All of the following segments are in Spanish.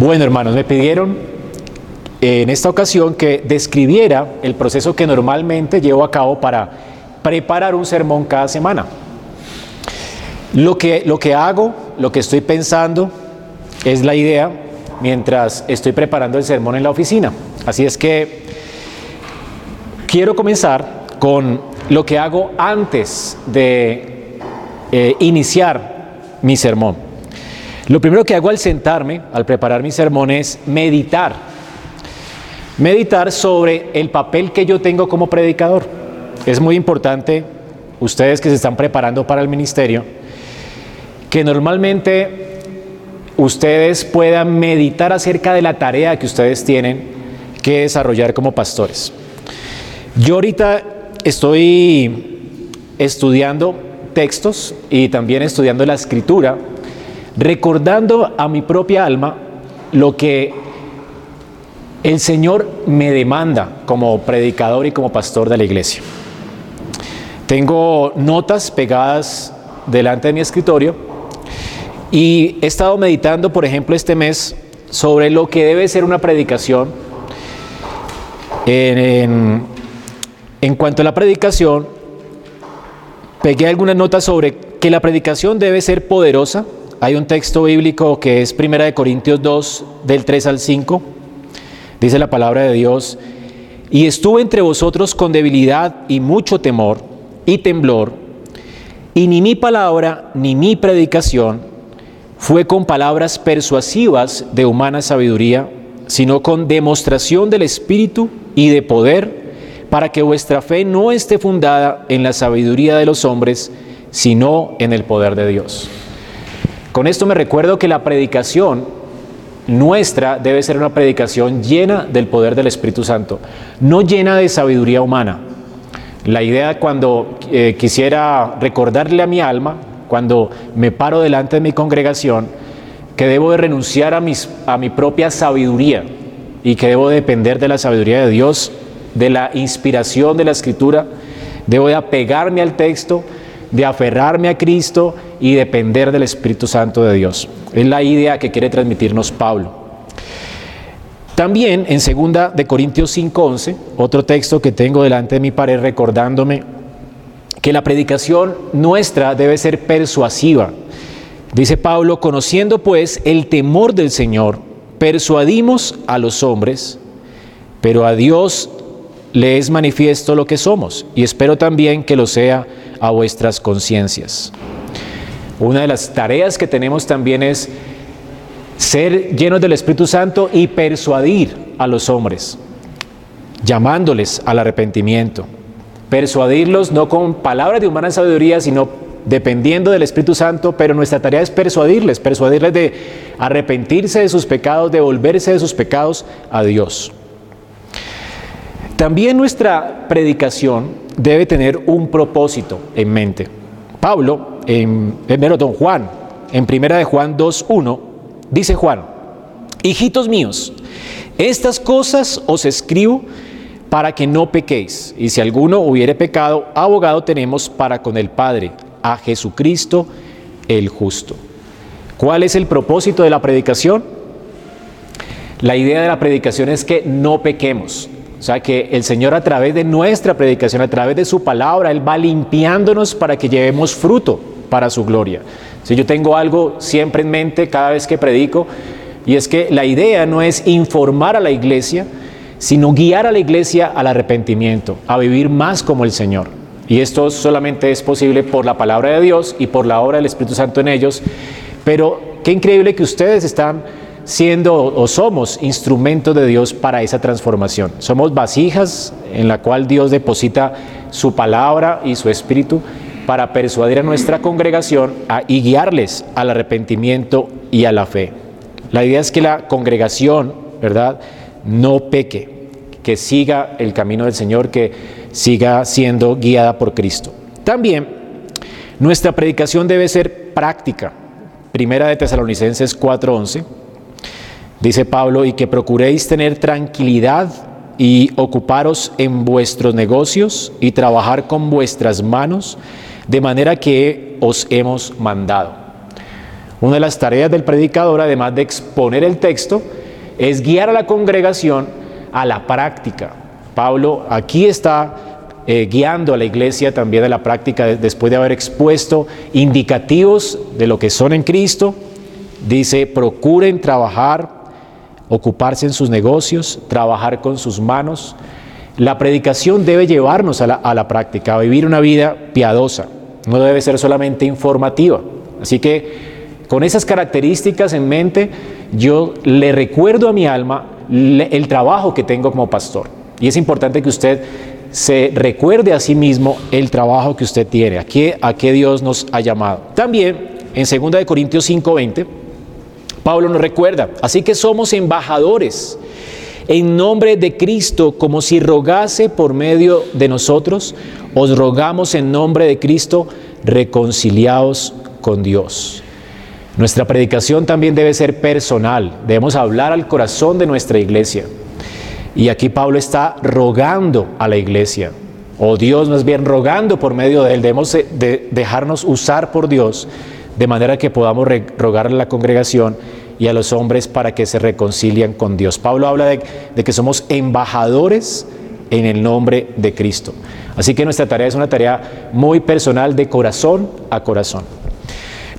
Bueno, hermanos, me pidieron en esta ocasión que describiera el proceso que normalmente llevo a cabo para preparar un sermón cada semana. Lo que, lo que hago, lo que estoy pensando, es la idea mientras estoy preparando el sermón en la oficina. Así es que quiero comenzar con lo que hago antes de eh, iniciar mi sermón. Lo primero que hago al sentarme, al preparar mi sermón, es meditar. Meditar sobre el papel que yo tengo como predicador. Es muy importante, ustedes que se están preparando para el ministerio, que normalmente ustedes puedan meditar acerca de la tarea que ustedes tienen que desarrollar como pastores. Yo ahorita estoy estudiando textos y también estudiando la escritura recordando a mi propia alma lo que el Señor me demanda como predicador y como pastor de la iglesia. Tengo notas pegadas delante de mi escritorio y he estado meditando, por ejemplo, este mes sobre lo que debe ser una predicación. En, en cuanto a la predicación, pegué algunas notas sobre que la predicación debe ser poderosa, hay un texto bíblico que es Primera de Corintios 2, del 3 al 5. Dice la palabra de Dios, y estuve entre vosotros con debilidad y mucho temor y temblor, y ni mi palabra ni mi predicación fue con palabras persuasivas de humana sabiduría, sino con demostración del Espíritu y de poder, para que vuestra fe no esté fundada en la sabiduría de los hombres, sino en el poder de Dios. Con esto me recuerdo que la predicación nuestra debe ser una predicación llena del poder del Espíritu Santo, no llena de sabiduría humana. La idea cuando eh, quisiera recordarle a mi alma, cuando me paro delante de mi congregación, que debo de renunciar a, mis, a mi propia sabiduría y que debo depender de la sabiduría de Dios, de la inspiración de la Escritura, debo de apegarme al texto, de aferrarme a Cristo y depender del Espíritu Santo de Dios. Es la idea que quiere transmitirnos Pablo. También en 2 de Corintios 5:11, otro texto que tengo delante de mi pared recordándome que la predicación nuestra debe ser persuasiva. Dice Pablo, conociendo pues el temor del Señor, persuadimos a los hombres, pero a Dios le es manifiesto lo que somos, y espero también que lo sea a vuestras conciencias. Una de las tareas que tenemos también es ser llenos del Espíritu Santo y persuadir a los hombres, llamándoles al arrepentimiento. Persuadirlos no con palabras de humana sabiduría, sino dependiendo del Espíritu Santo, pero nuestra tarea es persuadirles, persuadirles de arrepentirse de sus pecados, de volverse de sus pecados a Dios. También nuestra predicación debe tener un propósito en mente. Pablo, en, primero don Juan, en primera de Juan 2.1, dice Juan, hijitos míos, estas cosas os escribo para que no pequéis. Y si alguno hubiere pecado, abogado tenemos para con el Padre, a Jesucristo el justo. ¿Cuál es el propósito de la predicación? La idea de la predicación es que no pequemos, o sea que el Señor a través de nuestra predicación, a través de su palabra, Él va limpiándonos para que llevemos fruto para su gloria. Si yo tengo algo siempre en mente cada vez que predico, y es que la idea no es informar a la iglesia, sino guiar a la iglesia al arrepentimiento, a vivir más como el Señor. Y esto solamente es posible por la palabra de Dios y por la obra del Espíritu Santo en ellos. Pero qué increíble que ustedes están siendo o somos instrumentos de Dios para esa transformación. Somos vasijas en la cual Dios deposita su palabra y su espíritu para persuadir a nuestra congregación y guiarles al arrepentimiento y a la fe. La idea es que la congregación, ¿verdad?, no peque, que siga el camino del Señor, que siga siendo guiada por Cristo. También nuestra predicación debe ser práctica. Primera de Tesalonicenses 4:11 Dice Pablo, y que procuréis tener tranquilidad y ocuparos en vuestros negocios y trabajar con vuestras manos, de manera que os hemos mandado. Una de las tareas del predicador, además de exponer el texto, es guiar a la congregación a la práctica. Pablo aquí está eh, guiando a la iglesia también a la práctica después de haber expuesto indicativos de lo que son en Cristo. Dice, procuren trabajar, ocuparse en sus negocios, trabajar con sus manos. La predicación debe llevarnos a la, a la práctica, a vivir una vida piadosa. No debe ser solamente informativa. Así que con esas características en mente, yo le recuerdo a mi alma el trabajo que tengo como pastor. Y es importante que usted se recuerde a sí mismo el trabajo que usted tiene, a qué, a qué Dios nos ha llamado. También en 2 Corintios 5:20, Pablo nos recuerda, así que somos embajadores en nombre de Cristo, como si rogase por medio de nosotros, os rogamos en nombre de Cristo, reconciliados con Dios. Nuestra predicación también debe ser personal, debemos hablar al corazón de nuestra iglesia. Y aquí Pablo está rogando a la iglesia, o Dios más bien rogando por medio de él, debemos de dejarnos usar por Dios de manera que podamos rogarle a la congregación y a los hombres para que se reconcilien con Dios. Pablo habla de, de que somos embajadores en el nombre de Cristo. Así que nuestra tarea es una tarea muy personal de corazón a corazón.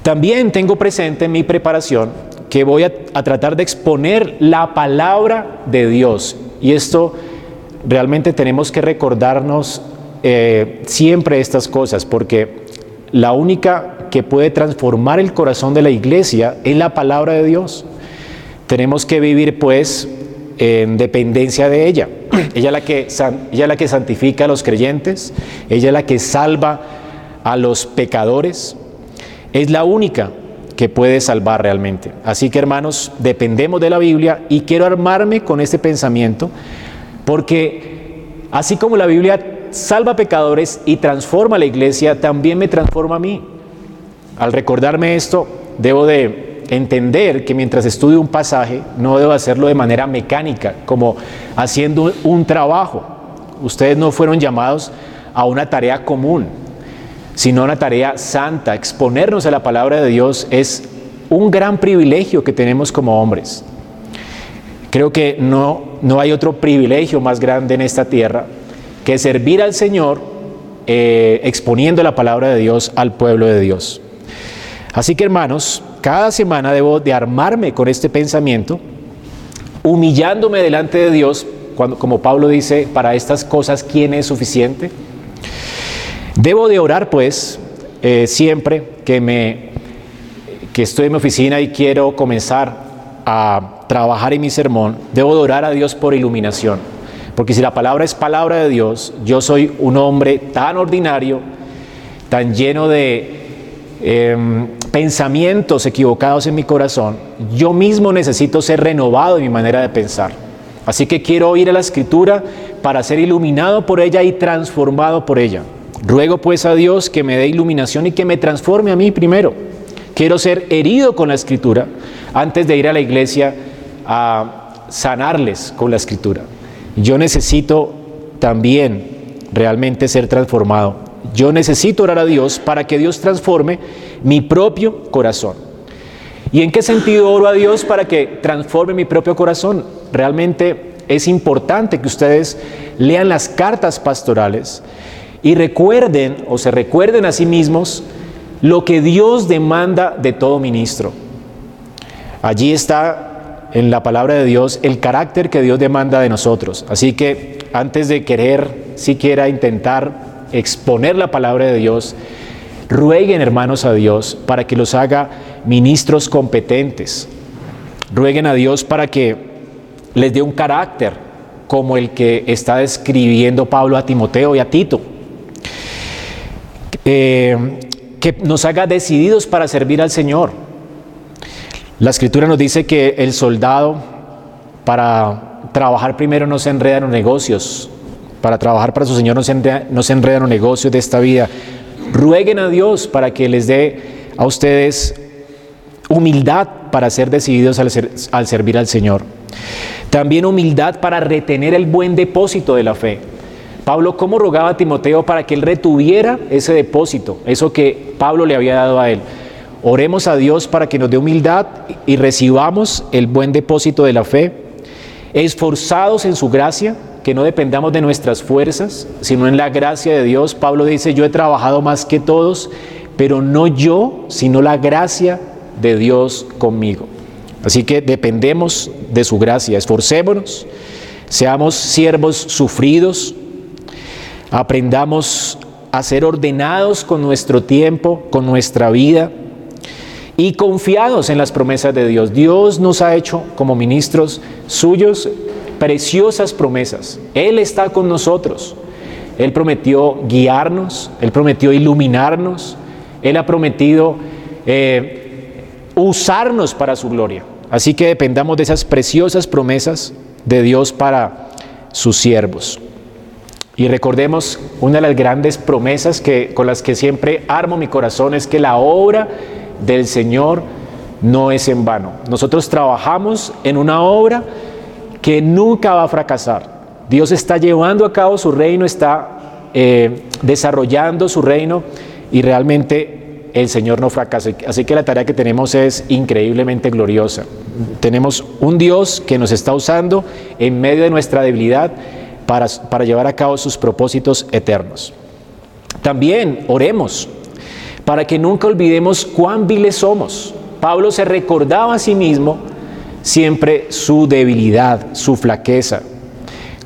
También tengo presente en mi preparación que voy a, tratar de exponer la palabra de Dios. Y esto realmente tenemos que recordarnos eh, siempre estas cosas, porque la única que puede transformar el corazón de la iglesia es la palabra de Dios. Tenemos que vivir pues en dependencia de ella. Ella es la que, ella es la que santifica a los creyentes, ella es la que salva a los pecadores, es la única que puede salvar realmente. Así que hermanos, dependemos de la Biblia y quiero armarme con este pensamiento porque así como la Biblia salva pecadores y transforma a la iglesia, también me transforma a mí. Al recordarme esto, debo de entender que mientras estudio un pasaje, no debo hacerlo de manera mecánica, como haciendo un trabajo. Ustedes no fueron llamados a una tarea común, sino una tarea santa. Exponernos a la palabra de Dios es un gran privilegio que tenemos como hombres. Creo que no, no hay otro privilegio más grande en esta tierra que servir al Señor eh, exponiendo la palabra de Dios al pueblo de Dios. Así que hermanos, cada semana debo de armarme con este pensamiento, humillándome delante de Dios, cuando, como Pablo dice, para estas cosas, ¿quién es suficiente? Debo de orar, pues, eh, siempre que, me, que estoy en mi oficina y quiero comenzar a trabajar en mi sermón, debo de orar a Dios por iluminación. Porque si la palabra es palabra de Dios, yo soy un hombre tan ordinario, tan lleno de em, pensamientos equivocados en mi corazón, yo mismo necesito ser renovado en mi manera de pensar. Así que quiero ir a la escritura para ser iluminado por ella y transformado por ella. Ruego pues a Dios que me dé iluminación y que me transforme a mí primero. Quiero ser herido con la escritura antes de ir a la iglesia a sanarles con la escritura. Yo necesito también realmente ser transformado. Yo necesito orar a Dios para que Dios transforme mi propio corazón. ¿Y en qué sentido oro a Dios para que transforme mi propio corazón? Realmente es importante que ustedes lean las cartas pastorales y recuerden o se recuerden a sí mismos lo que Dios demanda de todo ministro. Allí está en la palabra de Dios el carácter que Dios demanda de nosotros. Así que antes de querer siquiera intentar exponer la palabra de Dios, rueguen hermanos a Dios para que los haga ministros competentes. Rueguen a Dios para que les dé un carácter como el que está describiendo Pablo a Timoteo y a Tito. Eh, que nos haga decididos para servir al Señor. La escritura nos dice que el soldado para trabajar primero no se enreda en los negocios, para trabajar para su Señor no se enreda, no los negocios de esta vida. Rueguen a Dios para que les dé a ustedes humildad para ser decididos al, al servir al Señor. También humildad para retener el buen depósito de la fe. Pablo, ¿cómo rogaba a Timoteo para que él retuviera ese depósito, eso que Pablo le había dado a él? Oremos a Dios para que nos dé humildad y recibamos el buen depósito de la fe. Esforzados en su gracia, que no dependamos de nuestras fuerzas, sino en la gracia de Dios. Pablo dice, yo he trabajado más que todos, pero no yo, sino la gracia de Dios conmigo. Así que dependemos de su gracia, esforcémonos, seamos siervos sufridos, aprendamos a ser ordenados con nuestro tiempo, con nuestra vida y confiados en las promesas de Dios. Dios nos ha hecho como ministros suyos preciosas promesas. Él está con nosotros. Él prometió guiarnos, Él prometió iluminarnos, Él ha prometido eh, usarnos para su gloria. Así que dependamos de esas preciosas promesas de Dios para sus siervos. Y recordemos una de las grandes promesas que, con las que siempre armo mi corazón es que la obra del Señor no es en vano. Nosotros trabajamos en una obra que nunca va a fracasar. Dios está llevando a cabo su reino, está eh, desarrollando su reino y realmente el Señor no fracasa. Así que la tarea que tenemos es increíblemente gloriosa. Tenemos un Dios que nos está usando en medio de nuestra debilidad para, para llevar a cabo sus propósitos eternos. También oremos para que nunca olvidemos cuán viles somos. Pablo se recordaba a sí mismo siempre su debilidad, su flaqueza.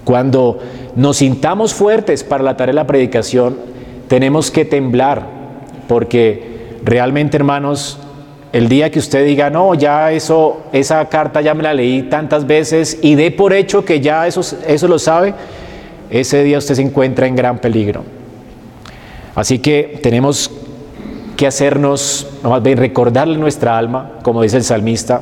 Cuando nos sintamos fuertes para la tarea de la predicación, tenemos que temblar, porque realmente, hermanos, el día que usted diga, no, ya eso, esa carta ya me la leí tantas veces y dé por hecho que ya eso, eso lo sabe, ese día usted se encuentra en gran peligro. Así que tenemos que hacernos, recordarle nuestra alma, como dice el salmista,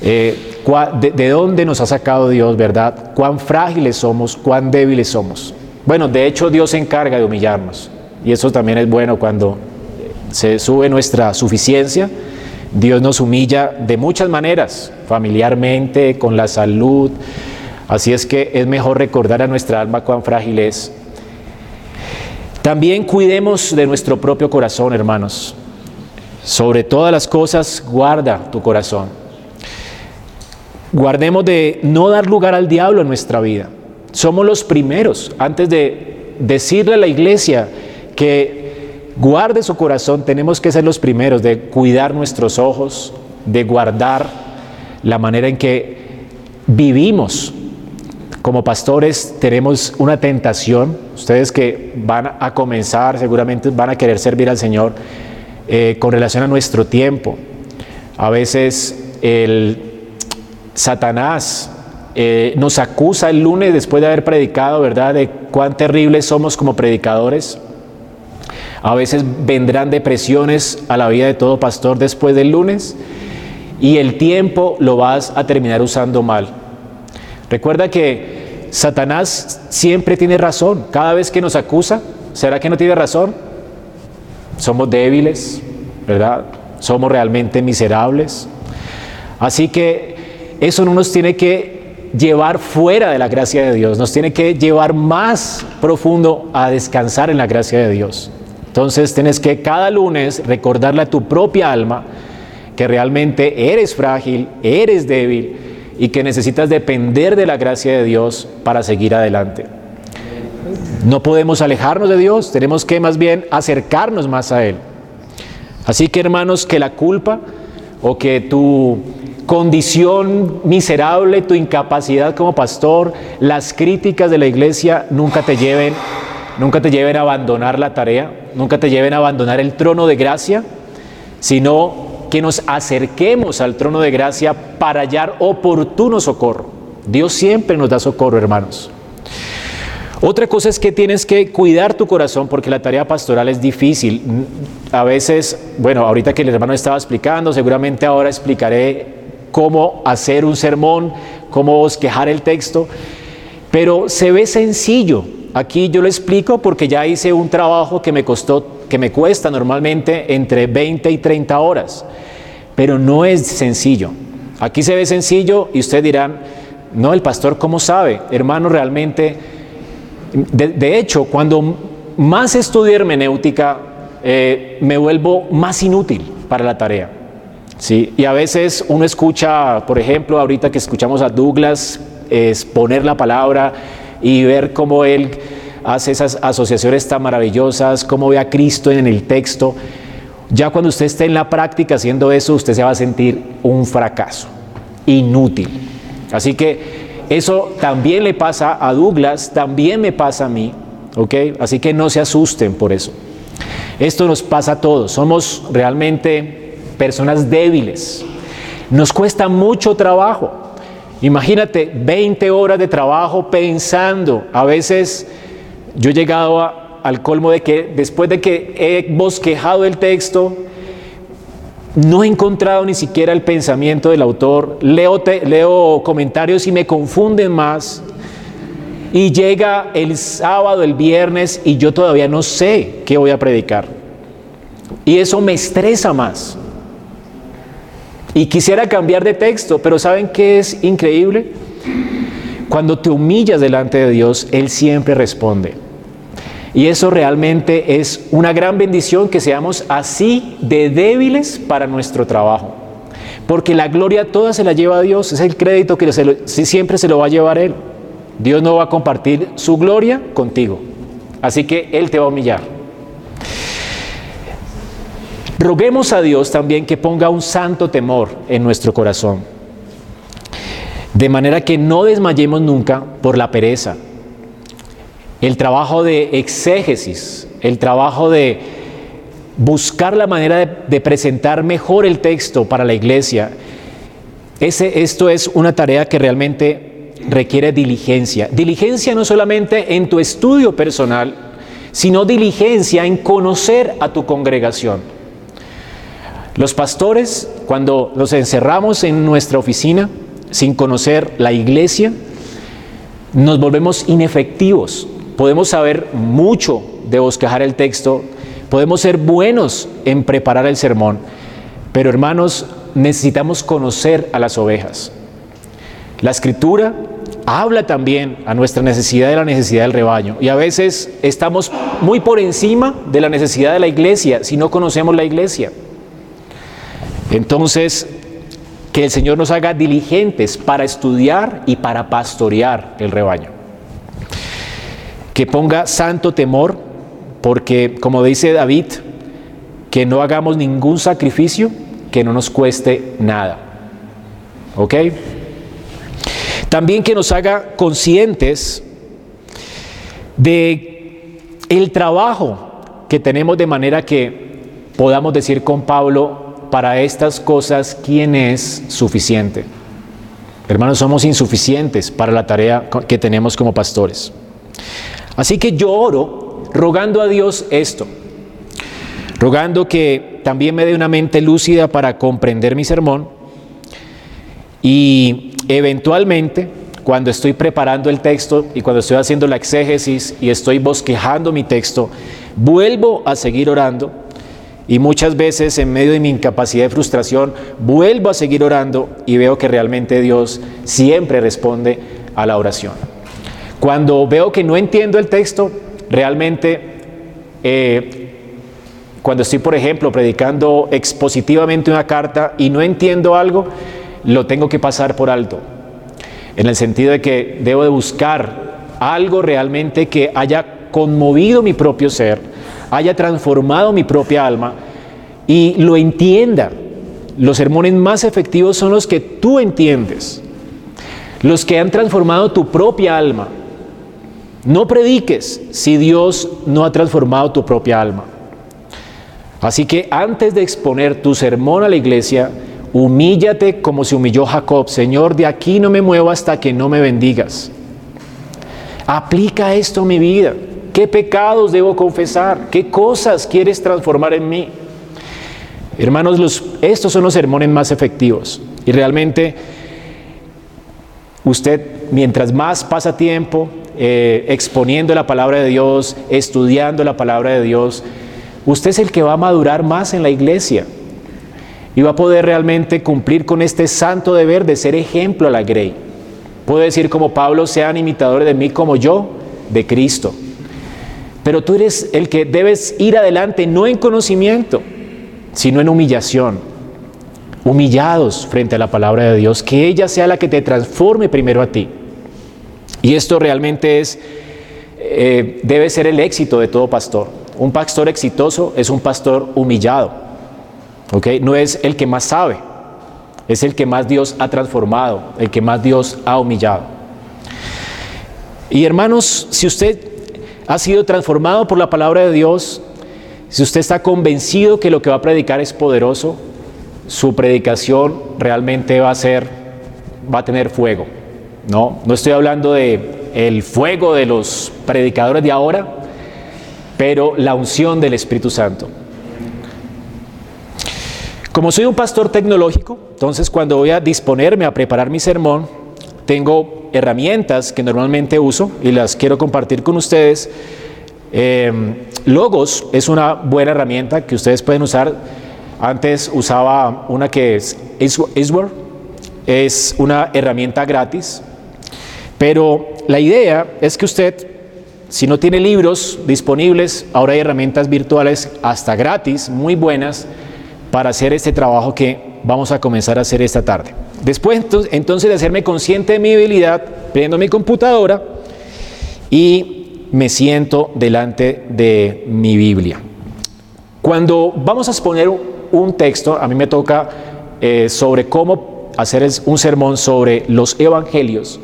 eh, de, de, dónde nos ha sacado Dios, ¿verdad? Cuán frágiles somos, cuán débiles somos. Bueno, de hecho Dios se encarga de humillarnos y eso también es bueno cuando se sube nuestra suficiencia. Dios nos humilla de muchas maneras, familiarmente, con la salud. Así es que es mejor recordar a nuestra alma cuán frágil es también cuidemos de nuestro propio corazón, hermanos. Sobre todas las cosas, guarda tu corazón. Guardemos de no dar lugar al diablo en nuestra vida. Somos los primeros, antes de decirle a la iglesia que guarde su corazón, tenemos que ser los primeros de cuidar nuestros ojos, de guardar la manera en que vivimos como pastores tenemos una tentación, ustedes que van a comenzar seguramente van a querer servir al Señor eh, con relación a nuestro tiempo. A veces el Satanás eh, nos acusa el lunes después de haber predicado, ¿verdad? De cuán terribles somos como predicadores. A veces vendrán depresiones a la vida de todo pastor después del lunes y el tiempo lo vas a terminar usando mal. Recuerda que Satanás siempre tiene razón. Cada vez que nos acusa, ¿será que no tiene razón? Somos débiles, ¿verdad? Somos realmente miserables. Así que eso no nos tiene que llevar fuera de la gracia de Dios, nos tiene que llevar más profundo a descansar en la gracia de Dios. Entonces tienes que cada lunes recordarle a tu propia alma que realmente eres frágil, eres débil y que necesitas depender de la gracia de Dios para seguir adelante. No podemos alejarnos de Dios, tenemos que más bien acercarnos más a Él. Así que hermanos, que la culpa o que tu condición miserable, tu incapacidad como pastor, las críticas de la iglesia nunca te lleven, nunca te lleven a abandonar la tarea, nunca te lleven a abandonar el trono de gracia, sino que nos acerquemos al trono de gracia para hallar oportuno socorro. Dios siempre nos da socorro, hermanos. Otra cosa es que tienes que cuidar tu corazón porque la tarea pastoral es difícil. A veces, bueno, ahorita que el hermano estaba explicando, seguramente ahora explicaré cómo hacer un sermón, cómo bosquejar el texto, pero se ve sencillo. Aquí yo lo explico porque ya hice un trabajo que me costó que me cuesta normalmente entre 20 y 30 horas, pero no es sencillo. Aquí se ve sencillo y ustedes dirán, no, el pastor, ¿cómo sabe? Hermano, realmente, de, hecho, cuando más estudio hermenéutica, eh, me vuelvo más inútil. para la tarea. ¿Sí? Y a veces uno escucha, por ejemplo, ahorita que escuchamos a Douglas es poner la palabra y ver cómo él hace esas asociaciones tan maravillosas, cómo ve a Cristo en el texto. Ya cuando usted esté en la práctica haciendo eso, usted se va a sentir un fracaso, inútil. Así que eso también le pasa a Douglas, también me pasa a mí, ¿ok? Así que no se asusten por eso. Esto nos pasa a todos, somos realmente personas débiles. Nos cuesta mucho trabajo. Imagínate 20 horas de trabajo pensando. A veces yo he llegado al colmo de que después de que he bosquejado el texto, no he encontrado ni siquiera el pensamiento del autor, leo, leo comentarios y me confunden más. Y llega el sábado, el viernes, y yo todavía no sé qué voy a predicar. Y eso me estresa más. Y quisiera cambiar de texto, pero ¿saben qué es increíble? Cuando te humillas delante de Dios, Él siempre responde. Y eso realmente es una gran bendición que seamos así de débiles para nuestro trabajo. Porque la gloria toda se la lleva Dios, es el crédito que siempre se lo va a llevar Él. Dios no va a compartir su gloria contigo. Así que Él te va a humillar. Roguemos a Dios también que ponga un santo temor en nuestro corazón. De manera que no desmayemos nunca por la pereza, el trabajo de exégesis, el trabajo de buscar la manera de, presentar mejor el texto para la iglesia. Ese, esto es una tarea que realmente requiere diligencia. Diligencia no solamente en tu estudio personal, sino diligencia en conocer a tu congregación. Los pastores, cuando nos encerramos en nuestra oficina sin conocer la iglesia, nos volvemos inefectivos podemos saber mucho de bosquejar el texto, podemos ser buenos en preparar el sermón, pero hermanos, necesitamos conocer a las ovejas. La escritura habla también a nuestra necesidad de la necesidad del rebaño. Y a veces estamos muy por encima de la necesidad de la iglesia si no conocemos la iglesia. Entonces, que el Señor nos haga diligentes para estudiar y para pastorear el rebaño que ponga santo temor, porque como dice David, que no hagamos ningún sacrificio que no nos cueste nada. ¿Ok? También que nos haga conscientes de el trabajo que tenemos de manera que podamos decir con Pablo, para estas cosas, ¿quién es suficiente? Hermanos, somos insuficientes para la tarea que tenemos como pastores. Así que yo oro rogando a Dios esto, rogando que también me dé una mente lúcida para comprender mi sermón y eventualmente cuando estoy preparando el texto y cuando estoy haciendo la exégesis y estoy bosquejando mi texto, vuelvo a seguir orando y muchas veces en medio de mi incapacidad de frustración vuelvo a seguir orando y veo que realmente Dios siempre responde a la oración. Cuando veo que no entiendo el texto, realmente, eh, cuando estoy, por ejemplo, predicando expositivamente una carta y no entiendo algo, lo tengo que pasar por alto. En el sentido de que debo de buscar algo realmente que haya conmovido mi propio ser, haya transformado mi propia alma y lo entienda. Los sermones más efectivos son los que tú entiendes, los que han transformado tu propia alma. No prediques si Dios no ha transformado tu propia alma. Así que antes de exponer tu sermón a la iglesia, humíllate como se humilló Jacob. Señor, de aquí no me muevo hasta que no me bendigas. Aplica esto a mi vida. ¿Qué pecados debo confesar? ¿Qué cosas quieres transformar en mí? Hermanos, estos son los sermones más efectivos. Y realmente usted, mientras más pasa tiempo eh, exponiendo la palabra de Dios, estudiando la palabra de Dios, usted es el que va a madurar más en la iglesia y va a poder realmente cumplir con este santo deber de ser ejemplo a la grey. Puedo decir como Pablo, sean imitadores de mí como yo, de Cristo. Pero tú eres el que debes ir adelante, no en conocimiento, sino en humillación, humillados frente a la palabra de Dios, que ella sea la que te transforme primero a ti. Y esto realmente es, eh, debe ser el éxito de todo pastor. Un pastor exitoso es un pastor humillado. No es el que más sabe, es el que más Dios ha transformado, el que más Dios ha humillado. Y hermanos, si usted ha sido transformado por la palabra de Dios, si usted está convencido que lo que va a predicar es poderoso, su predicación realmente va a ser, va a tener fuego. No, no estoy hablando de el fuego de los predicadores de ahora, pero la unción del Espíritu Santo. Como soy un pastor tecnológico, entonces cuando voy a disponerme a preparar mi sermón, tengo herramientas que normalmente uso y las quiero compartir con ustedes. Eh, Logos es una buena herramienta que ustedes pueden usar. Antes usaba una que es Isware, es una herramienta gratis, pero la idea es que usted, si no tiene libros disponibles, ahora hay herramientas virtuales hasta gratis, muy buenas, para hacer este trabajo que vamos a comenzar a hacer esta tarde. Después entonces de hacerme consciente de mi debilidad, prendo mi computadora y me siento delante de mi Biblia. Cuando vamos a exponer un texto, a mí me toca eh, sobre cómo hacer un sermón sobre los evangelios.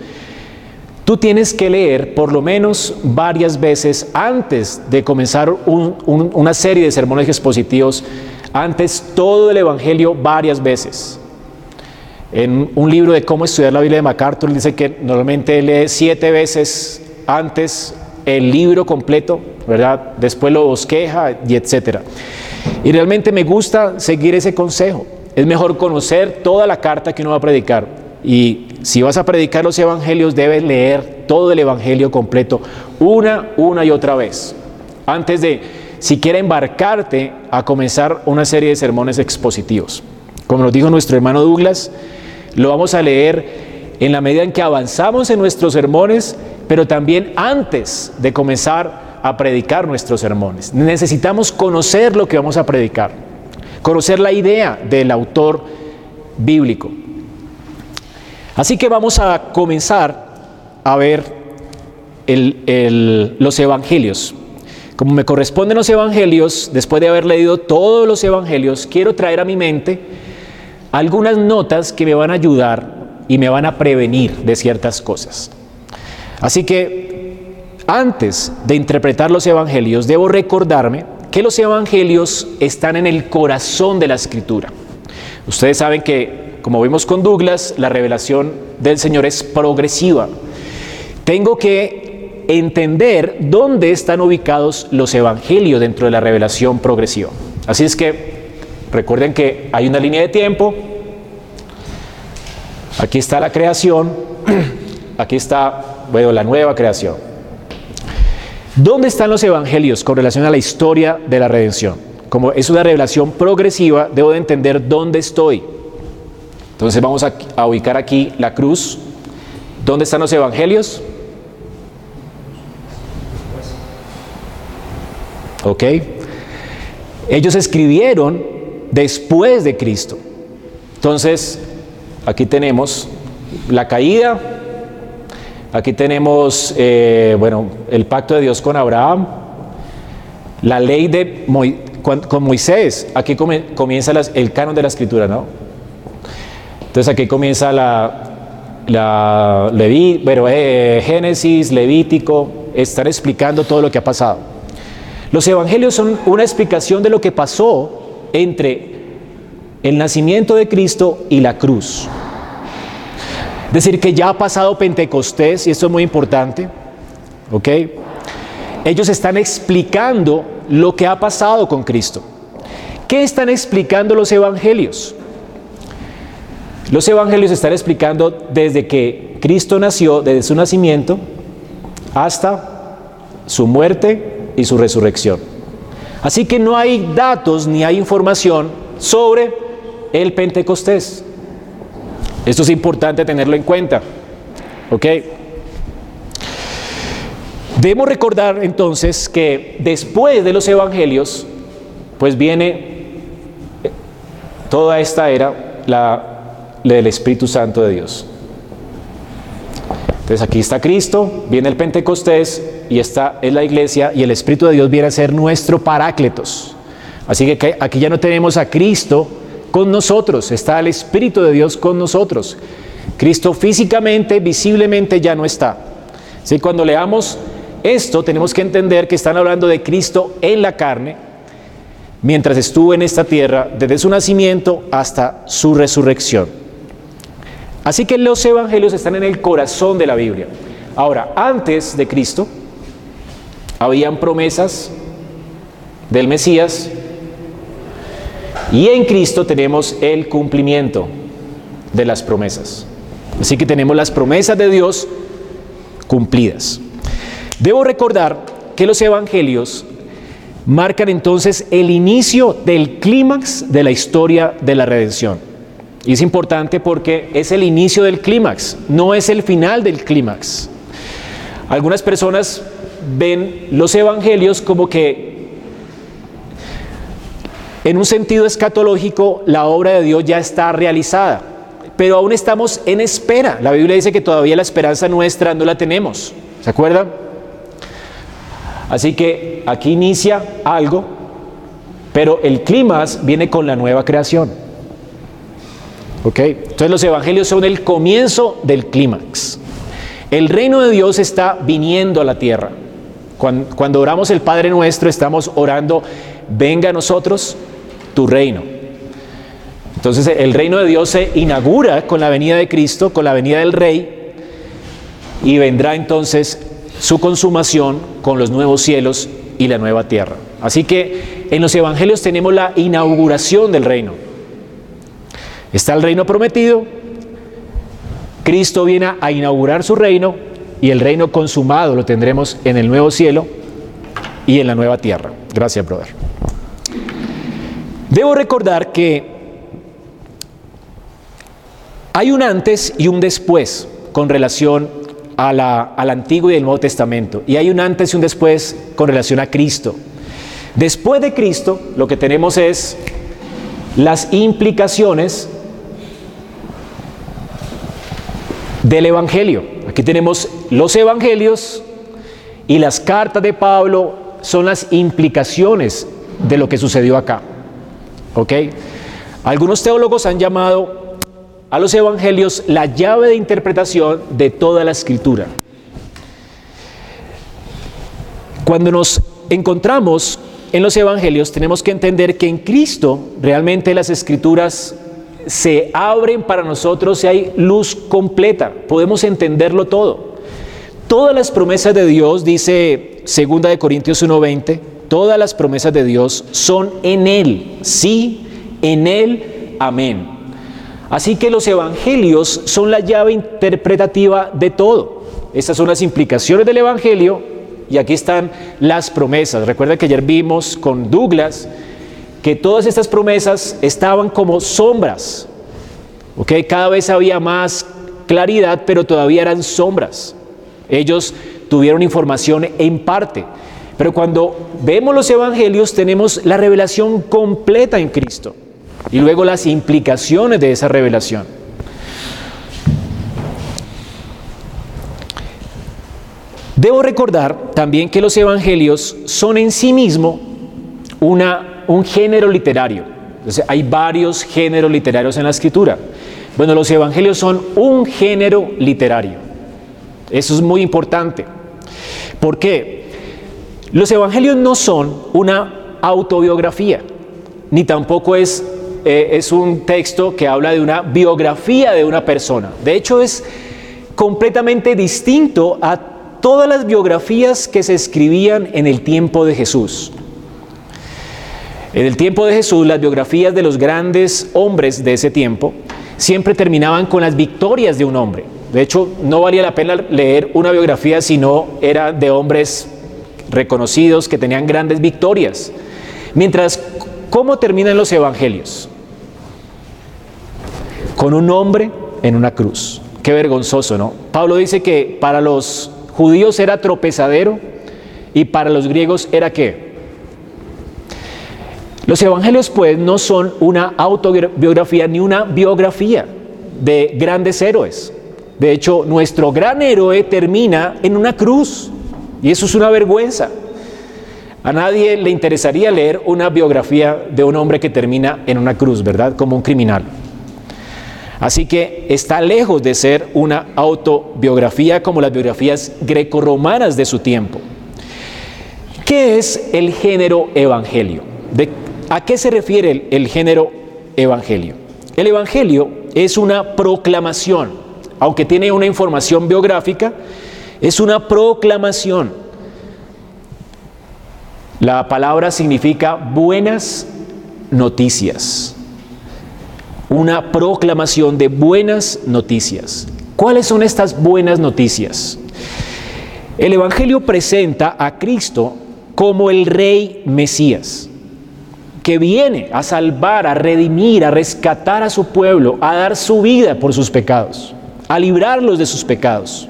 Tú tienes que leer por lo menos varias veces antes de comenzar una serie de sermones expositivos, antes todo el Evangelio varias veces. En un libro de cómo estudiar la Biblia de MacArthur dice que normalmente lee siete veces antes el libro completo, ¿verdad? Después lo bosqueja y etcétera. Y realmente me gusta seguir ese consejo. Es mejor conocer toda la carta que uno va a predicar. Y si vas a predicar los evangelios, debes leer todo el evangelio completo una, una y otra vez. Antes de siquiera embarcarte a comenzar una serie de sermones expositivos. Como nos dijo nuestro hermano Douglas, lo vamos a leer en la medida en que avanzamos en nuestros sermones, pero también antes de comenzar a predicar nuestros sermones. Necesitamos conocer lo que vamos a predicar, conocer la idea del autor bíblico. Así que vamos a comenzar a ver los evangelios. Como me corresponden los evangelios, después de haber leído todos los evangelios, quiero traer a mi mente algunas notas que me van a ayudar y me van a prevenir de ciertas cosas. Así que antes de interpretar los evangelios, debo recordarme que los evangelios están en el corazón de la escritura. Ustedes saben que, como vimos con Douglas, la revelación del Señor es progresiva. Tengo que entender dónde están ubicados los evangelios dentro de la revelación progresiva. Así es que Recuerden que hay una línea de tiempo. Aquí está la creación. Aquí está, bueno, la nueva creación. ¿Dónde están los evangelios con relación a la historia de la redención? Como es una revelación progresiva, debo de entender dónde estoy. Entonces vamos a, a ubicar aquí la cruz. ¿Dónde están los evangelios? ¿Ok? Ellos escribieron después de Cristo. Entonces, aquí tenemos la caída, aquí tenemos, eh, bueno, el pacto de Dios con Abraham, la ley de con Moisés, aquí comienza el canon de la escritura, ¿no? Entonces aquí comienza la, la eh, Génesis, Levítico, están explicando todo lo que ha pasado. Los evangelios son una explicación de lo que pasó entre el nacimiento de Cristo y la cruz. Es decir, que ya ha pasado Pentecostés, y esto es muy importante, ¿ok? Ellos están explicando lo que ha pasado con Cristo. ¿Qué están explicando los evangelios? Los evangelios están explicando desde que Cristo nació, desde su nacimiento, hasta su muerte y su resurrección. Así que no hay datos ni hay información sobre el Pentecostés. Esto es importante tenerlo en cuenta. ¿Ok? Debemos recordar entonces que después de los evangelios, pues viene toda esta era la, la del Espíritu Santo de Dios. Entonces aquí está Cristo, viene el Pentecostés y esta es la iglesia y el Espíritu de Dios viene a ser nuestro parácletos. Así que aquí ya no tenemos a Cristo con nosotros, está el Espíritu de Dios con nosotros. Cristo físicamente, visiblemente ya no está. Así cuando leamos esto tenemos que entender que están hablando de Cristo en la carne, mientras estuvo en esta tierra, desde su nacimiento hasta su resurrección. Así que los evangelios están en el corazón de la Biblia. Ahora, antes de Cristo, habían promesas del Mesías y en Cristo tenemos el cumplimiento de las promesas. Así que tenemos las promesas de Dios cumplidas. Debo recordar que los evangelios marcan entonces el inicio del clímax de la historia de la redención. Y es importante porque es el inicio del clímax, no es el final del clímax. Algunas personas ven los evangelios como que en un sentido escatológico la obra de Dios ya está realizada, pero aún estamos en espera. La Biblia dice que todavía la esperanza nuestra no la tenemos. ¿Se acuerdan? Así que aquí inicia algo, pero el clímax viene con la nueva creación. Entonces los evangelios son el comienzo del clímax. El reino de Dios está viniendo a la tierra. Cuando, cuando, oramos el Padre nuestro, estamos orando, venga a nosotros tu reino. Entonces el reino de Dios se inaugura con la venida de Cristo, con la venida del Rey, y vendrá entonces su consumación con los nuevos cielos y la nueva tierra. Así que en los evangelios tenemos la inauguración del reino. Está el reino prometido, Cristo viene a inaugurar su reino y el reino consumado lo tendremos en el nuevo cielo y en la nueva tierra. Gracias, brother. Debo recordar que hay un antes y un después con relación a la, al Antiguo y el Nuevo Testamento. Y hay un antes y un después con relación a Cristo. Después de Cristo, lo que tenemos es las implicaciones del Evangelio. Aquí tenemos los Evangelios y las cartas de Pablo son las implicaciones de lo que sucedió acá. ¿Ok? Algunos teólogos han llamado a los Evangelios la llave de interpretación de toda la escritura. Cuando nos encontramos en los Evangelios tenemos que entender que en Cristo realmente las escrituras se abren para nosotros y hay luz completa, podemos entenderlo todo. Todas las promesas de Dios, dice 2 de Corintios 1:20, todas las promesas de Dios son en él, sí, en él, amén. Así que los evangelios son la llave interpretativa de todo. Estas son las implicaciones del evangelio y aquí están las promesas. Recuerda que ayer vimos con Douglas que todas estas promesas estaban como sombras. ¿ok? Cada vez había más claridad, pero todavía eran sombras. Ellos tuvieron información en parte. Pero cuando vemos los evangelios tenemos la revelación completa en Cristo y luego las implicaciones de esa revelación. Debo recordar también que los evangelios son en sí mismo una un género literario. hay varios géneros literarios en la escritura. Bueno, los evangelios son un género literario. Eso es muy importante. ¿Por qué? Los evangelios no son una autobiografía, ni tampoco es, eh, es un texto que habla de una biografía de una persona. De hecho, es completamente distinto a todas las biografías que se escribían en el tiempo de Jesús. En el tiempo de Jesús, las biografías de los grandes hombres de ese tiempo siempre terminaban con las victorias de un hombre. De hecho, no valía la pena leer una biografía si no era de hombres reconocidos que tenían grandes victorias. Mientras, ¿cómo terminan los evangelios? Con un hombre en una cruz. Qué vergonzoso, ¿no? Pablo dice que para los judíos era tropezadero y para los griegos era qué? Los evangelios pues no son una autobiografía ni una biografía de grandes héroes. De hecho, nuestro gran héroe termina en una cruz y eso es una vergüenza. A nadie le interesaría leer una biografía de un hombre que termina en una cruz, ¿verdad? Como un criminal. Así que está lejos de ser una autobiografía como las biografías grecorromanas de su tiempo. ¿Qué es el género evangelio? ¿De ¿A qué se refiere el, género evangelio? El evangelio es una proclamación, aunque tiene una información biográfica, es una proclamación. La palabra significa buenas noticias. Una proclamación de buenas noticias. ¿Cuáles son estas buenas noticias? El Evangelio presenta a Cristo como el Rey Mesías que viene a salvar, a redimir, a rescatar a su pueblo, a dar su vida por sus pecados, a librarlos de sus pecados.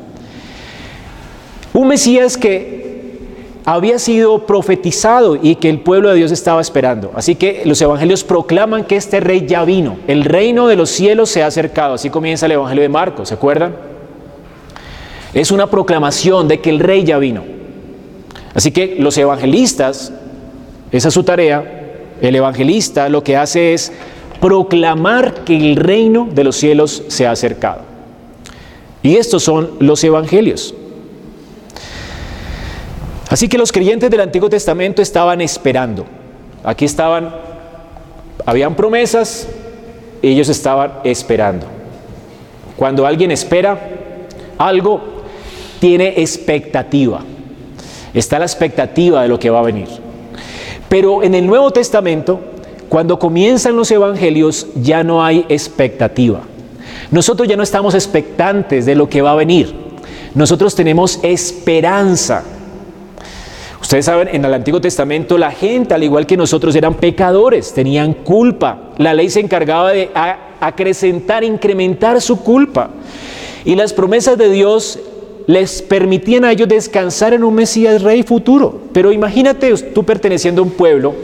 Un Mesías que había sido profetizado y que el pueblo de Dios estaba esperando. Así que los evangelios proclaman que este rey ya vino, el reino de los cielos se ha acercado. Así comienza el evangelio de Marcos, ¿se acuerdan? Es una proclamación de que el rey ya vino. Así que los evangelistas, esa es su tarea, el evangelista lo que hace es proclamar que el reino de los cielos se ha acercado. Y estos son los evangelios. Así que los creyentes del Antiguo Testamento estaban esperando. Aquí estaban, habían promesas, ellos estaban esperando. Cuando alguien espera algo, tiene expectativa. Está la expectativa de lo que va a venir. Pero en el Nuevo Testamento, cuando comienzan los evangelios, ya no hay expectativa. Nosotros ya no estamos expectantes de lo que va a venir. Nosotros tenemos esperanza. Ustedes saben, en el Antiguo Testamento la gente, al igual que nosotros, eran pecadores, tenían culpa. La ley se encargaba de acrecentar, incrementar su culpa. Y las promesas de Dios les permitían a ellos descansar en un Mesías rey futuro. Pero imagínate tú perteneciendo a un pueblo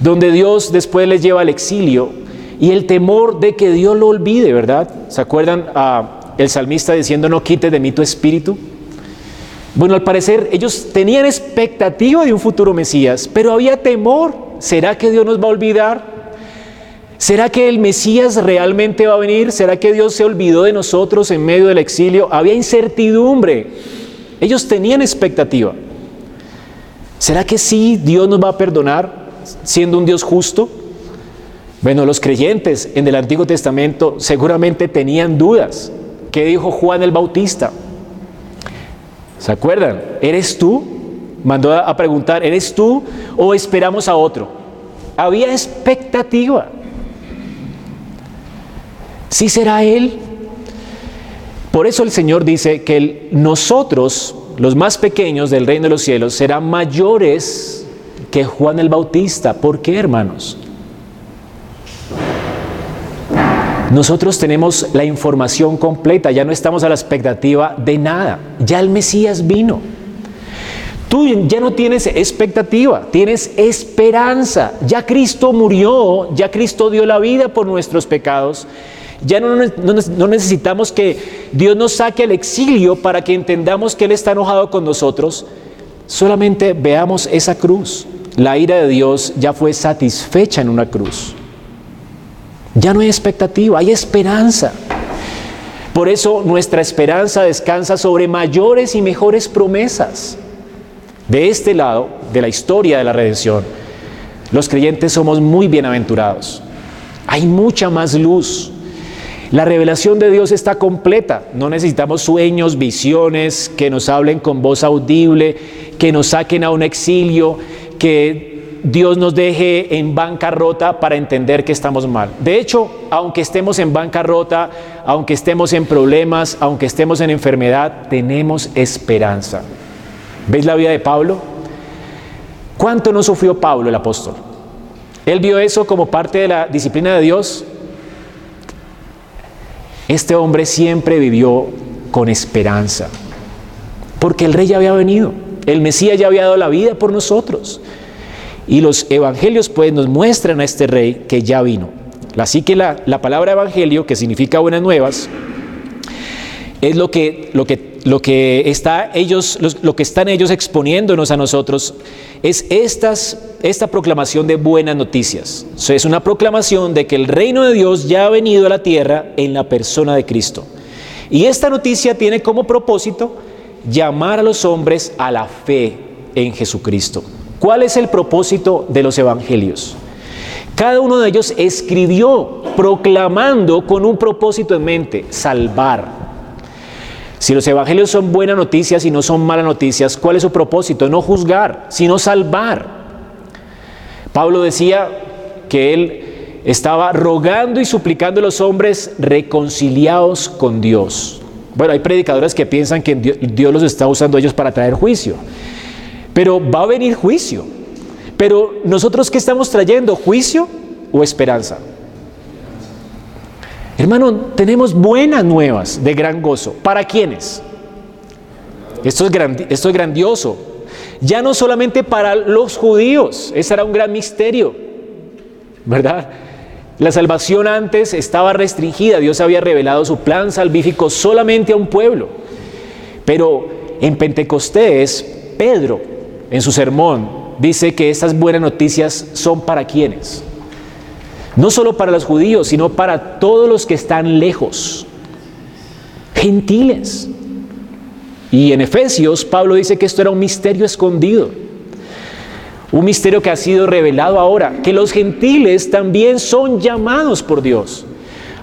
donde Dios después les lleva al exilio y el temor de que Dios lo olvide, ¿verdad? ¿Se acuerdan el salmista diciendo no quites de mí tu espíritu? Bueno, al parecer ellos tenían expectativa de un futuro Mesías, pero había temor. ¿Será que Dios nos va a olvidar? ¿Será que el Mesías realmente va a venir? ¿Será que Dios se olvidó de nosotros en medio del exilio? Había incertidumbre. Ellos tenían expectativa. ¿Será que sí Dios nos va a perdonar siendo un Dios justo? Bueno, los creyentes en el Antiguo Testamento seguramente tenían dudas. ¿Qué dijo Juan el Bautista? ¿Se acuerdan? ¿Eres tú? Mandó a preguntar, ¿eres tú o esperamos a otro? Había expectativa. ¿Sí será Él? Por eso el Señor dice que nosotros, los más pequeños del reino de los cielos, serán mayores que Juan el Bautista. ¿Por qué, hermanos? Nosotros tenemos la información completa, ya no estamos a la expectativa de nada, ya el Mesías vino. Tú ya no tienes expectativa, tienes esperanza. Ya Cristo murió, ya Cristo dio la vida por nuestros pecados ya no, necesitamos que Dios nos saque al exilio para que entendamos que Él está enojado con nosotros. Solamente veamos esa cruz. La ira de Dios ya fue satisfecha en una cruz. Ya no hay expectativa, hay esperanza. Por eso nuestra esperanza descansa sobre mayores y mejores promesas. De este lado, de la historia de la redención, los creyentes somos muy bienaventurados. Hay mucha más luz, la revelación de Dios está completa. No necesitamos sueños, visiones, que nos hablen con voz audible, que nos saquen a un exilio, que Dios nos deje en bancarrota para entender que estamos mal. De hecho, aunque estemos en bancarrota, aunque estemos en problemas, aunque estemos en enfermedad, tenemos esperanza. ¿Veis la vida de Pablo? ¿Cuánto no sufrió Pablo el apóstol? Él vio eso como parte de la disciplina de Dios este hombre siempre vivió con esperanza, porque el rey ya había venido, el Mesías ya había dado la vida por nosotros. Y los evangelios pues nos muestran a este rey que ya vino. Así que la, la palabra evangelio, que significa buenas nuevas, es lo que, lo que, lo que, está ellos, lo que están ellos exponiéndonos a nosotros, es esta proclamación de buenas noticias. es una proclamación de que el reino de Dios ya ha venido a la tierra en la persona de Cristo. Y esta noticia tiene como propósito llamar a los hombres a la fe en Jesucristo. ¿Cuál es el propósito de los evangelios? Cada uno de ellos escribió proclamando con un propósito en mente, salvar, si los evangelios son buenas noticias y no son malas noticias, ¿cuál es su propósito? No juzgar, sino salvar. Pablo decía que él estaba rogando y suplicando a los hombres reconciliados con Dios. Bueno, hay predicadores que piensan que Dios los está usando ellos para traer juicio. Pero va a venir juicio. Pero nosotros qué estamos trayendo? ¿Juicio o esperanza? Hermano, tenemos buenas nuevas de gran gozo. ¿Para quiénes? Esto es, grandioso. Ya no solamente para los judíos, ese era un gran misterio, ¿verdad? La salvación antes estaba restringida, Dios había revelado su plan salvífico solamente a un pueblo. Pero en Pentecostés, Pedro, en su sermón, dice que estas buenas noticias son para quienes no solo para los judíos, sino para todos los que están lejos, gentiles. Y en Efesios, Pablo dice que esto era un misterio escondido, un misterio que ha sido revelado ahora, que los gentiles también son llamados por Dios.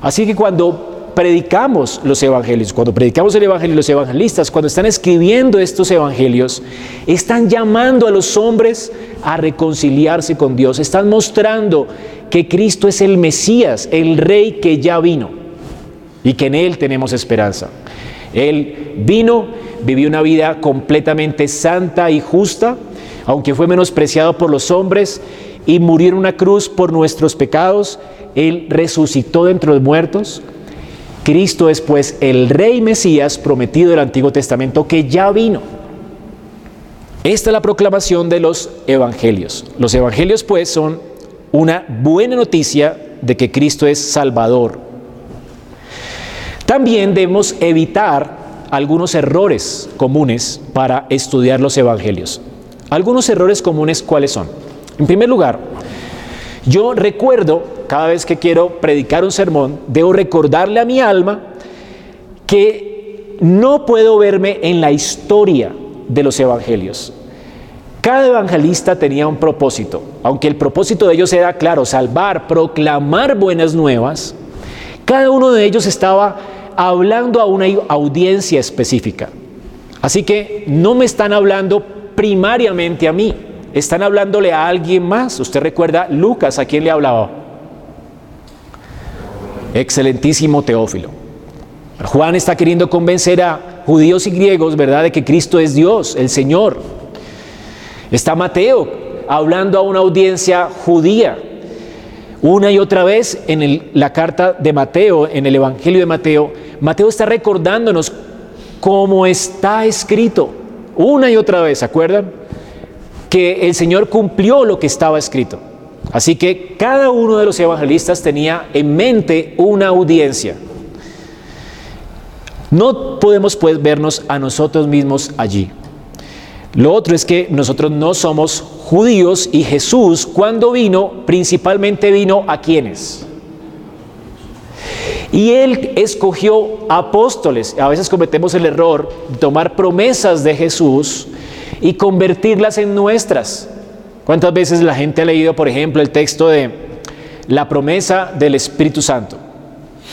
Así que cuando predicamos los evangelios, cuando predicamos el evangelio, los evangelistas, cuando están escribiendo estos evangelios, están llamando a los hombres a reconciliarse con Dios, están mostrando que Cristo es el Mesías, el Rey que ya vino y que en Él tenemos esperanza. Él vino, vivió una vida completamente santa y justa, aunque fue menospreciado por los hombres y murió en una cruz por nuestros pecados, Él resucitó de entre los muertos. Cristo es pues el Rey Mesías prometido del Antiguo Testamento que ya vino. Esta es la proclamación de los evangelios. Los evangelios pues son una buena noticia de que Cristo es Salvador. También debemos evitar algunos errores comunes para estudiar los evangelios. Algunos errores comunes, ¿cuáles son? En primer lugar, yo recuerdo, cada vez que quiero predicar un sermón, debo recordarle a mi alma que no puedo verme en la historia de los evangelios. Cada evangelista tenía un propósito, aunque el propósito de ellos era, claro, salvar, proclamar buenas nuevas, cada uno de ellos estaba hablando a una audiencia específica. Así que no me están hablando primariamente a mí, están hablándole a alguien más. Usted recuerda Lucas, ¿a quién le hablaba? Excelentísimo Teófilo. Juan está queriendo convencer a judíos y griegos, ¿verdad?, de que Cristo es Dios, el Señor. Está Mateo hablando a una audiencia judía. Una y otra vez en la carta de Mateo, en el Evangelio de Mateo, Mateo está recordándonos cómo está escrito. Una y otra vez, ¿se acuerdan? Que el Señor cumplió lo que estaba escrito. Así que cada uno de los evangelistas tenía en mente una audiencia. No podemos pues vernos a nosotros mismos allí. Lo otro es que nosotros no somos judíos y Jesús cuando vino, principalmente vino a quienes. Y él escogió apóstoles. A veces cometemos el error de tomar promesas de Jesús y convertirlas en nuestras. ¿Cuántas veces la gente ha leído, por ejemplo, el texto de la promesa del Espíritu Santo?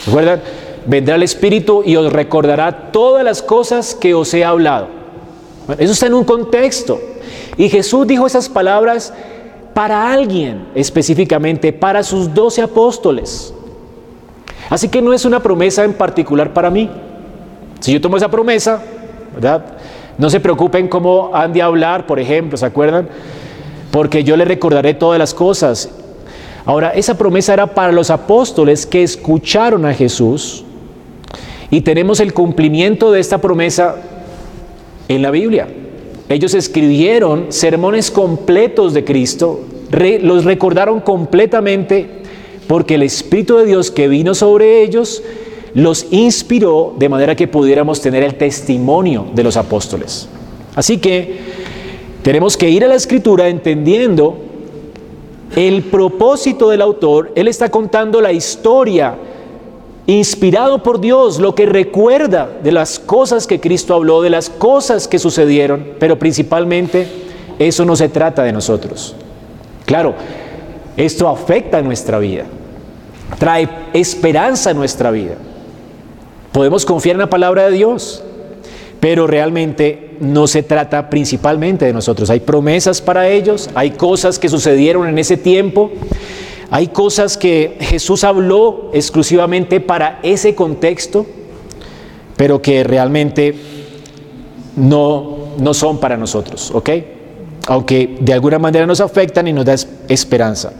¿Se acuerdan? Vendrá el Espíritu y os recordará todas las cosas que os he hablado. Eso está en un contexto. Y Jesús dijo esas palabras para alguien específicamente, para sus doce apóstoles. Así que no es una promesa en particular para mí. Si yo tomo esa promesa, ¿verdad? No se preocupen cómo han de hablar, por ejemplo, ¿se acuerdan? Porque yo les recordaré todas las cosas. Ahora, esa promesa era para los apóstoles que escucharon a Jesús y tenemos el cumplimiento de esta promesa en la Biblia. Ellos escribieron sermones completos de Cristo los recordaron completamente porque el Espíritu de Dios que vino sobre ellos los inspiró de manera que pudiéramos tener el testimonio de los apóstoles. Así que tenemos que ir a la escritura entendiendo el propósito del autor. Él está contando la historia inspirado por Dios, lo que recuerda de las cosas que Cristo habló, de las cosas que sucedieron, pero principalmente eso no se trata de nosotros. Claro, esto afecta a nuestra vida, trae esperanza a nuestra vida. Podemos confiar en la palabra de Dios, pero realmente no se trata principalmente de nosotros. Hay promesas para ellos, hay cosas que sucedieron en ese tiempo, hay cosas que Jesús habló exclusivamente para ese contexto, pero que realmente no, no son para nosotros, ¿ok? Aunque de alguna manera nos afectan y nos da esperanza.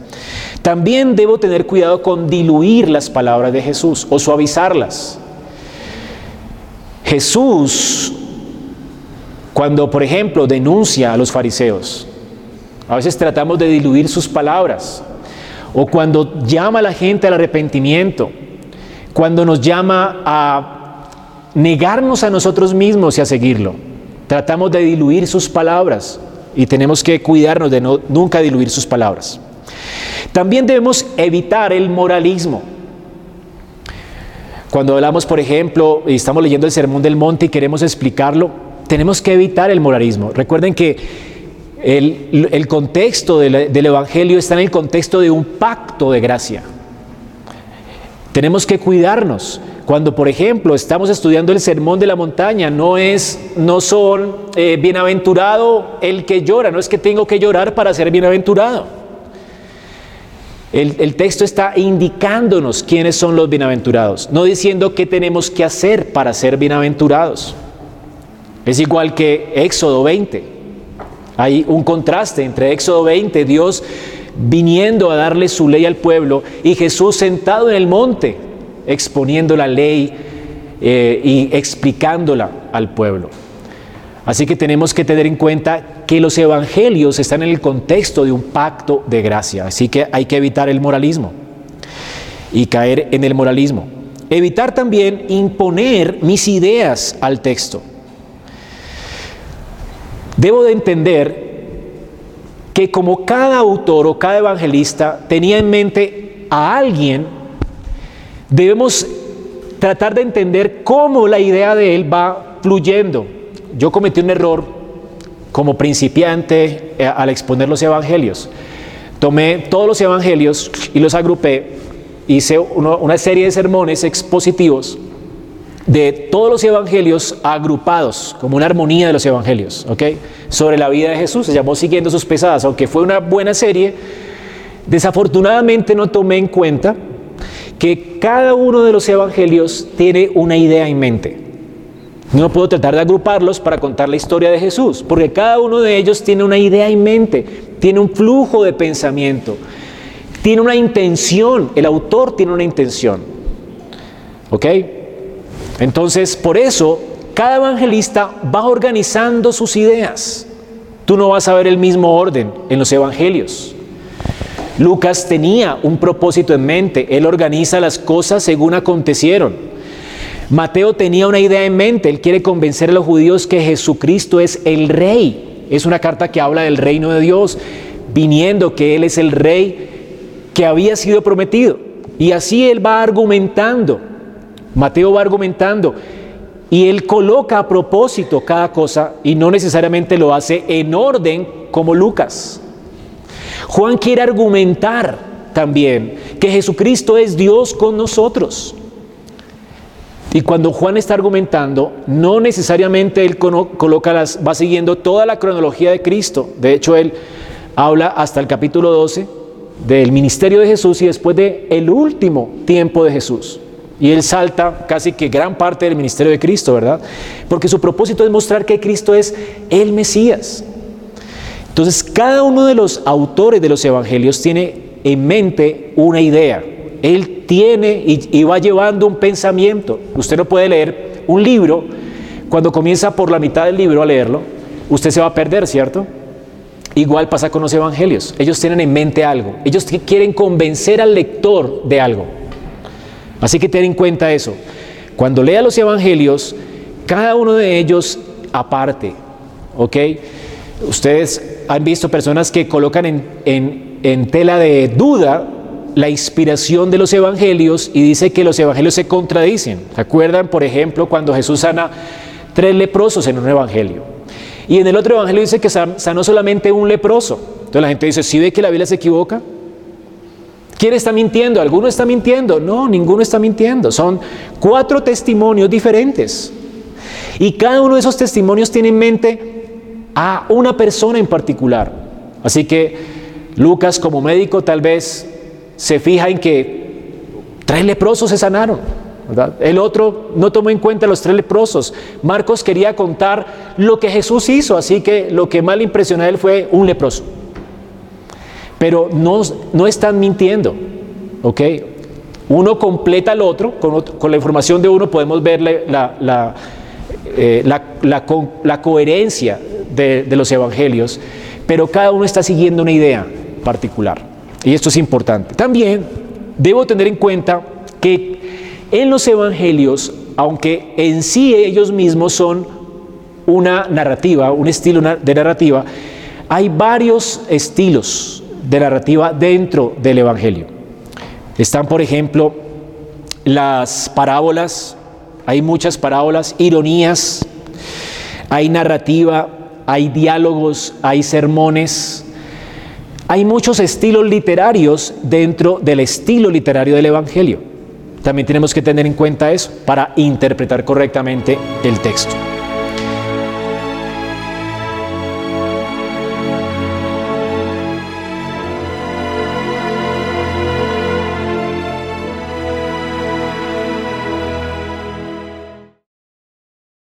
También debo tener cuidado con diluir las palabras de Jesús o suavizarlas. Jesús, cuando por ejemplo denuncia a los fariseos, a veces tratamos de diluir sus palabras, o cuando llama a la gente al arrepentimiento, cuando nos llama a negarnos a nosotros mismos y a seguirlo, tratamos de diluir sus palabras y tenemos que cuidarnos de no, nunca diluir sus palabras. También debemos evitar el moralismo. Cuando hablamos, por ejemplo, y estamos leyendo el Sermón del Monte y queremos explicarlo, tenemos que evitar el moralismo. Recuerden que el, contexto del, del Evangelio está en el contexto de un pacto de gracia. Tenemos que cuidarnos. Cuando, por ejemplo, estamos estudiando el sermón de la montaña, no es, no son eh, bienaventurado el que llora, no es que tengo que llorar para ser bienaventurado. El, texto está indicándonos quiénes son los bienaventurados, no diciendo qué tenemos que hacer para ser bienaventurados. Es igual que Éxodo 20. Hay un contraste entre Éxodo 20, Dios viniendo a darle su ley al pueblo, y Jesús sentado en el monte, exponiendo la ley eh, y explicándola al pueblo. Así que tenemos que tener en cuenta que los evangelios están en el contexto de un pacto de gracia. Así que hay que evitar el moralismo y caer en el moralismo. Evitar también imponer mis ideas al texto. Debo de entender que como cada autor o cada evangelista tenía en mente a alguien, debemos tratar de entender cómo la idea de él va fluyendo yo cometí un error como principiante eh, al exponer los evangelios. Tomé todos los evangelios y los agrupé, hice una serie de sermones expositivos de todos los evangelios agrupados, como una armonía de los evangelios, ¿ok? Sobre la vida de Jesús, se llamó Siguiendo sus pesadas, aunque fue una buena serie, desafortunadamente no tomé en cuenta que cada uno de los evangelios tiene una idea en mente. No puedo tratar de agruparlos para contar la historia de Jesús, porque cada uno de ellos tiene una idea en mente, tiene un flujo de pensamiento, tiene una intención, el autor tiene una intención. ¿Ok? Entonces, por eso, cada evangelista va organizando sus ideas. Tú no vas a ver el mismo orden en los evangelios. Lucas tenía un propósito en mente, él organiza las cosas según acontecieron. Mateo tenía una idea en mente, él quiere convencer a los judíos que Jesucristo es el rey. Es una carta que habla del reino de Dios, viniendo que Él es el rey que había sido prometido. Y así Él va argumentando, Mateo va argumentando, y Él coloca a propósito cada cosa y no necesariamente lo hace en orden como Lucas. Juan quiere argumentar también que Jesucristo es Dios con nosotros. Y cuando Juan está argumentando, no necesariamente él coloca las, va siguiendo toda la cronología de Cristo. De hecho, él habla hasta el capítulo 12 del ministerio de Jesús y después de el último tiempo de Jesús. Y él salta casi que gran parte del ministerio de Cristo, ¿verdad? Porque su propósito es mostrar que Cristo es el Mesías. Entonces, cada uno de los autores de los evangelios tiene en mente una idea. Él tiene y, va llevando un pensamiento. Usted no puede leer un libro, cuando comienza por la mitad del libro a leerlo, usted se va a perder, ¿cierto? Igual pasa con los evangelios. Ellos tienen en mente algo. Ellos quieren convencer al lector de algo. Así que ten en cuenta eso. Cuando lea los evangelios, cada uno de ellos aparte. ¿Ok? Ustedes han visto personas que colocan en, en tela de duda la inspiración de los evangelios y dice que los evangelios se contradicen. ¿Se acuerdan, por ejemplo, cuando Jesús sana tres leprosos en un evangelio? Y en el otro evangelio dice que sanó solamente un leproso. Entonces la gente dice, ¿sí ve que la Biblia se equivoca? ¿Quién está mintiendo? ¿Alguno está mintiendo? No, ninguno está mintiendo. Son cuatro testimonios diferentes. Y cada uno de esos testimonios tiene en mente a una persona en particular. Así que Lucas como médico tal vez se fija en que tres leprosos se sanaron. El otro no tomó en cuenta los tres leprosos. Marcos quería contar lo que Jesús hizo, así que lo que más le impresionó a él fue un leproso. Pero no, no están mintiendo, ¿ok? Uno completa al otro, con, la información de uno podemos ver la, la, eh, la, coherencia de, de los evangelios, pero cada uno está siguiendo una idea particular. Y esto es importante. También debo tener en cuenta que en los evangelios, aunque en sí ellos mismos son una narrativa, un estilo de narrativa, hay varios estilos de narrativa dentro del evangelio. Están, por ejemplo, las parábolas, hay muchas parábolas, ironías, hay narrativa, hay diálogos, hay sermones, hay muchos estilos literarios dentro del estilo literario del Evangelio. También tenemos que tener en cuenta eso para interpretar correctamente el texto.